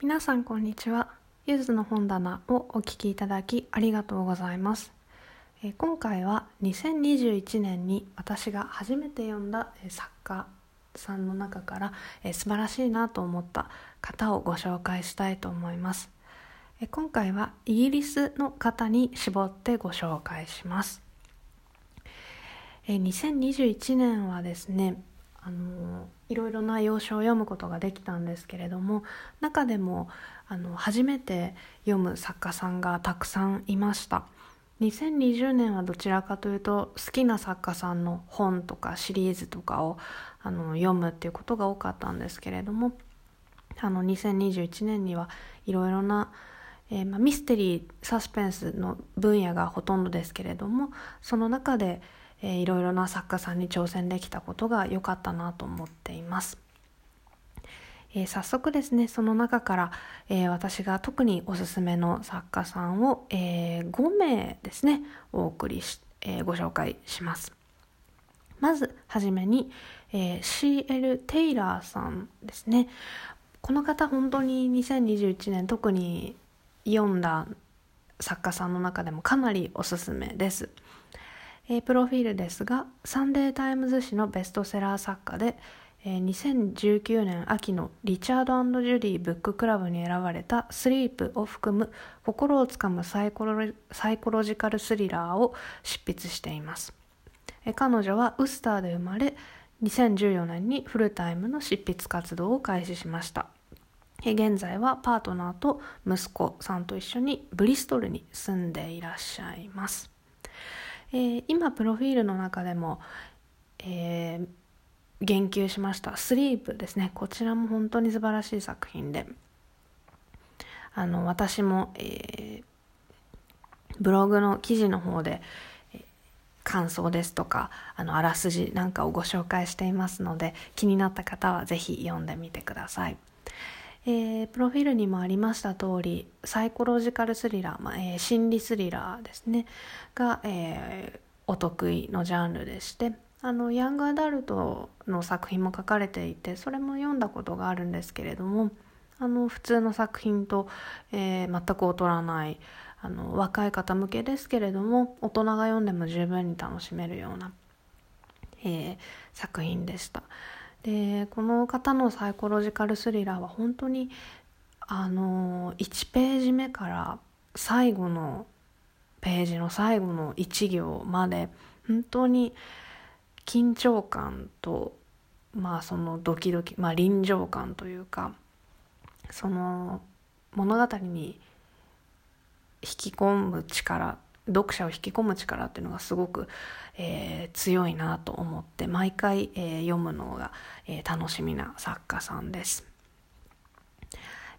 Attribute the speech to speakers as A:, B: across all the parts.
A: 皆さんこんにちは。ゆずの本棚をお聞きいただきありがとうございます。今回は2021年に私が初めて読んだ作家さんの中から素晴らしいなと思った方をご紹介したいと思います。今回はイギリスの方に絞ってご紹介します。2021年はですねあのいろいろな要所を読むことができたんですけれども中でもあの初めて読む作家さんがたくさんいました。2020年はどちらかというと好きな作家さんの本とかシリーズとかをあの読むっていうことが多かったんですけれどもあの2021年にはいろいろな、えー、まあ、ミステリーサスペンスの分野がほとんどですけれどもその中でえー、いろいろな作家さんに挑戦できたことが良かったなと思っています。えー、早速ですねその中から、えー、私が特におすすめの作家さんを、えー、5名ですねお送りし、えご紹介します。まずはじめに、え CL テイラーさんですね。この方本当に2021年特に読んだ作家さんの中でもかなりおすすめです。えー、プロフィールですがサンデータイムズ紙のベストセラー作家で、えー、2019年秋のリチャードジュディブッククラブに選ばれた「スリープ」を含む心をつかむサイコロサイコロジカルスリラーを執筆しています、えー、彼女はウスターで生まれ2014年にフルタイムの執筆活動を開始しました。現在はパートナーと息子さんと一緒にブリストルに住んでいらっしゃいます。えー、今プロフィールの中でも、えー、言及しました「スリープ」ですね。こちらも本当に素晴らしい作品で。あの私も、えー、ブログの記事の方で、感想ですとかあのあらすじなんかをご紹介していますので気になった方は是非読んでみてください。えー、プロフィールにもありました通りサイコロジカルスリラー、まあえー、心理スリラーですねが、えー、お得意のジャンルでしてあのヤングアダルトの作品も書かれていてそれも読んだことがあるんですけれどもあの普通の作品と、えー、全く劣らないあの若い方向けですけれども大人が読んでも十分に楽しめるような、えー、作品でした。でこの方のサイコロジカルスリラーは本当にあの1ページ目から最後のページの最後の1行まで本当に緊張感とまあそのドキドキまあ臨場感というかその物語に引き込む力読者を引き込む力っていうのがすごく、えー、強いなと思って毎回、えー、読むのが、えー、楽しみな作家さんです。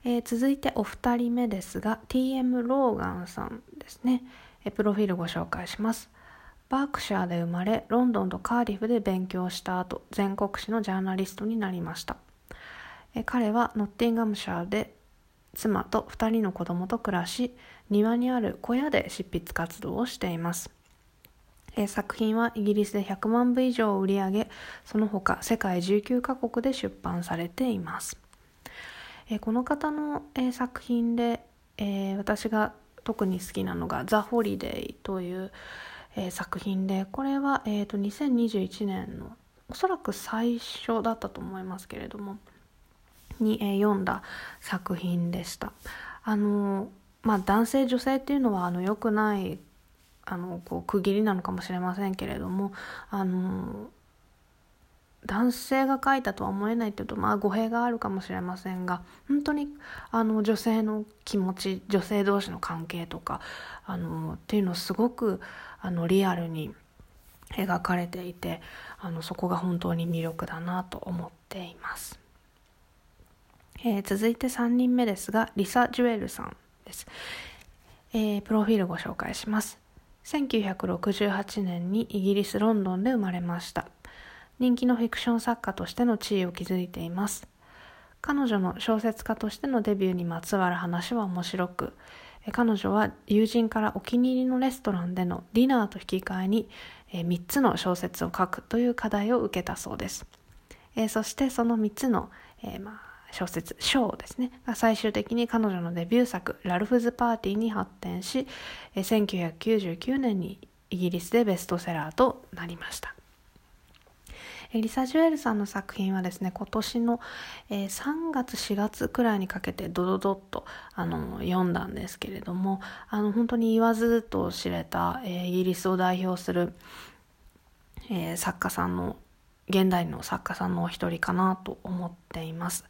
A: えー、続いてお二人目ですが TM ローガンさんですね、えー、プロフィールご紹介します。バークシャーで生まれロンドンとカーディフで勉強した後全国紙のジャーナリストになりました。えー、彼はノッティンガムシャーで妻と2人の子供と暮らし庭にある小屋で執筆活動をしています、作品はイギリスで100万部以上を売り上げその他世界19カ国で出版されています、この方の、作品で、私が特に好きなのが「ザ・ホリデイ」という、作品でこれは、2021年のおそらく最初だったと思いますけれどもに、読んだ作品でした。あのまあ、男性女性っていうのはあの良くないあのこう区切りなのかもしれませんけれどもあの男性が書いたとは思えないっていうとまあ語弊があるかもしれませんが本当にあの女性の気持ち女性同士の関係とかあのっていうのをすごくあのリアルに描かれていてあのそこが本当に魅力だなと思っています。えー、続いて3人目ですが、リサ・ジュエルさんです。えー、プロフィールご紹介します。1968年にイギリス・ロンドンで生まれました。人気のフィクション作家としての地位を築いています。彼女の小説家としてのデビューにまつわる話は面白く、彼女は友人からお気に入りのレストランでのディナーと引き換えに3つの小説を書くという課題を受けたそうです。そしてその3つの、まあ小説「ショー」ですね。が最終的に彼女のデビュー作「ラルフズ・パーティー」に発展し1999年にイギリスでベストセラーとなりました。リサ・ジュエルさんの作品はですね今年の3月4月くらいにかけてドドドッとあの読んだんですけれどもあの本当に言わずと知れたイギリスを代表する作家さんの現代の作家さんのお一人かなと思っています。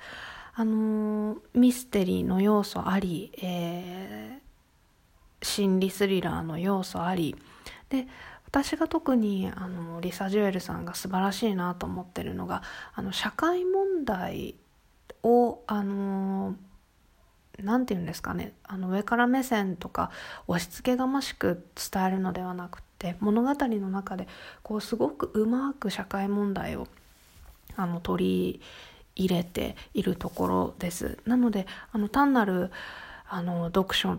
A: あのミステリーの要素あり、えー、心理スリラーの要素ありで私が特にあのリサ・ジュエルさんが素晴らしいなと思ってるのがあの社会問題をあの何て言うんですかねあの上から目線とか押し付けがましく伝えるのではなくて物語の中でこうすごくうまく社会問題をあの取り入れているところです。なのであの単なるあの読書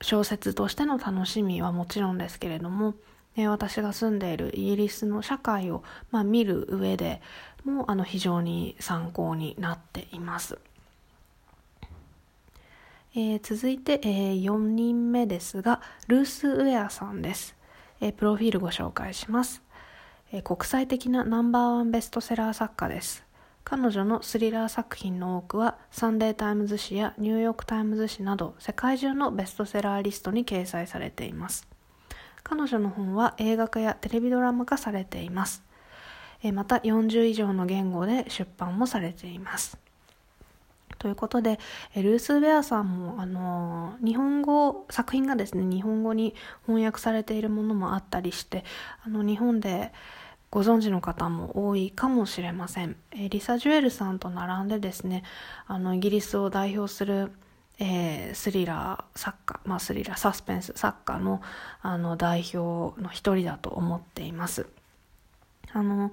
A: 小説としての楽しみはもちろんですけれども、ね、私が住んでいるイギリスの社会を、まあ、見る上でもあの非常に参考になっています。えー、続いて、えー、4人目ですがルース・ウェアさんです、え、プロフィールご紹介します、え国際的なナンバーワンベストセラー作家です。彼女のスリラー作品の多くはサンデータイムズ紙やニューヨークタイムズ紙など世界中のベストセラーリストに掲載されています。彼女の本は映画化やテレビドラマ化されています。また40以上の言語で出版もされています。ということで、ルース・ベアさんも、あの日本語、作品がですね、日本語に翻訳されているものもあったりして、あの、日本でご存知の方も多いかもしれません。えリサ・ジュエルさんと並んでですね、あの、イギリスを代表するえー、スリラー作家、まあ、スリラーサスペンス作家のあの代表の一人だと思っています。あの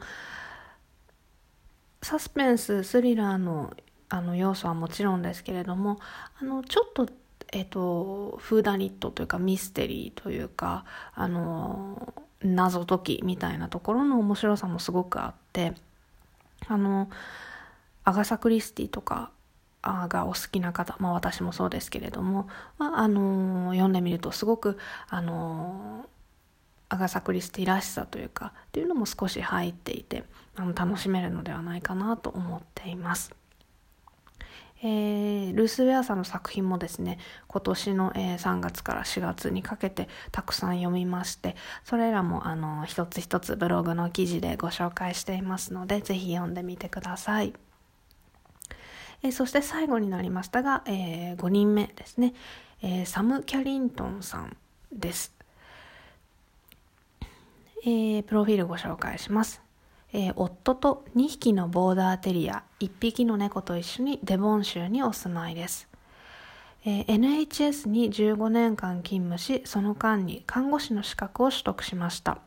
A: サスペンススリラーのあの要素はもちろんですけれどもあのちょっとえっと、フーダニットというかミステリーというかあの謎解きみたいなところの面白さもすごくあってあのアガサ・クリスティとかがお好きな方、まあ、私もそうですけれども、まあ、あの読んでみるとすごくあのアガサ・クリスティらしさというかっていうのも少し入っていてあの楽しめるのではないかなと思っています。えー、ルース・ウェアさんの作品もですね今年の、えー、3月から4月にかけてたくさん読みましてそれらもあの一つ一つブログの記事でご紹介していますのでぜひ読んでみてください、え、そして最後になりましたが、えー、5人目ですね、えー、サム・キャリントンさんです、えー、プロフィールご紹介します。えー、夫と2匹のボーダーテリア1匹の猫と一緒にデボン州にお住まいです、えー、NHS に15年間勤務しその間に看護師の資格を取得しました、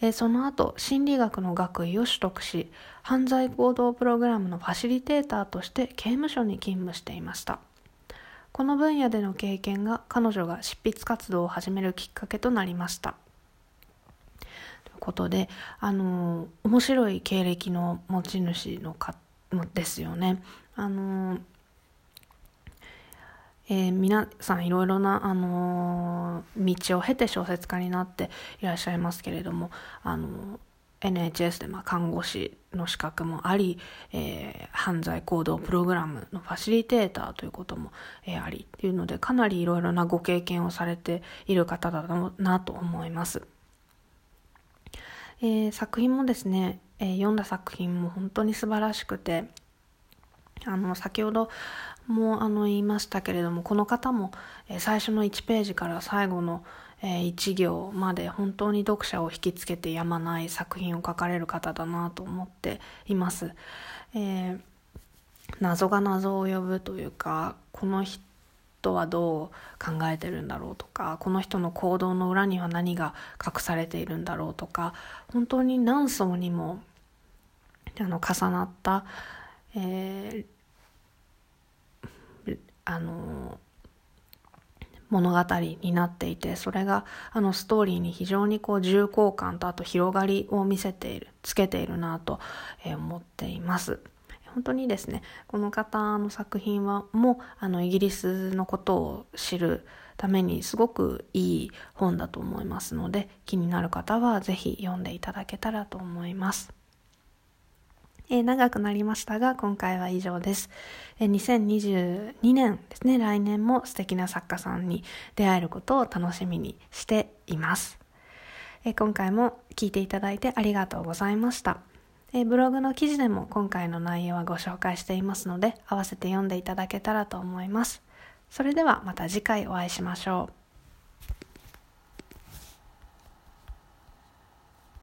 A: えー、その後心理学の学位を取得し犯罪行動プログラムのファシリテーターとして刑務所に勤務していました。この分野での経験が彼女が執筆活動を始めるきっかけとなりました。ことであの面白い経歴の持ち主のかですよね。あのえー、皆さんいろいろな、あの道を経て小説家になっていらっしゃいますけれども、あの NHS でまあ看護師の資格もあり、えー、犯罪行動プログラムのファシリテーターということも、えー、ありっていうのでかなりいろいろなご経験をされている方だなと思います。えー、作品もですね、えー、読んだ作品も本当に素晴らしくてあの先ほどもあの言いましたけれどもこの方も、えー、最初の1ページから最後の、えー、1行まで本当に読者を引きつけてやまない作品を書かれる方だなと思っています。えー、謎が謎を呼ぶというかこの人人はどう考えてるんだろうとかこの人の行動の裏には何が隠されているんだろうとか本当に何層にもあの重なった、えー、あの物語になっていてそれがあのストーリーに非常にこう重厚感とあと広がりを見せているつけているなと思っています。本当にですねこの方の作品はもうあのイギリスのことを知るためにすごくいい本だと思いますので気になる方は是非読んでいただけたらと思います。え、長くなりましたが今回は以上です、え、2022年ですね。来年も素敵な作家さんに出会えることを楽しみにしています、え、今回も聞いていただいてありがとうございました。えブログの記事でも今回の内容はご紹介していますので合わせて読んでいただけたらと思います。それではまた次回お会いしましょう。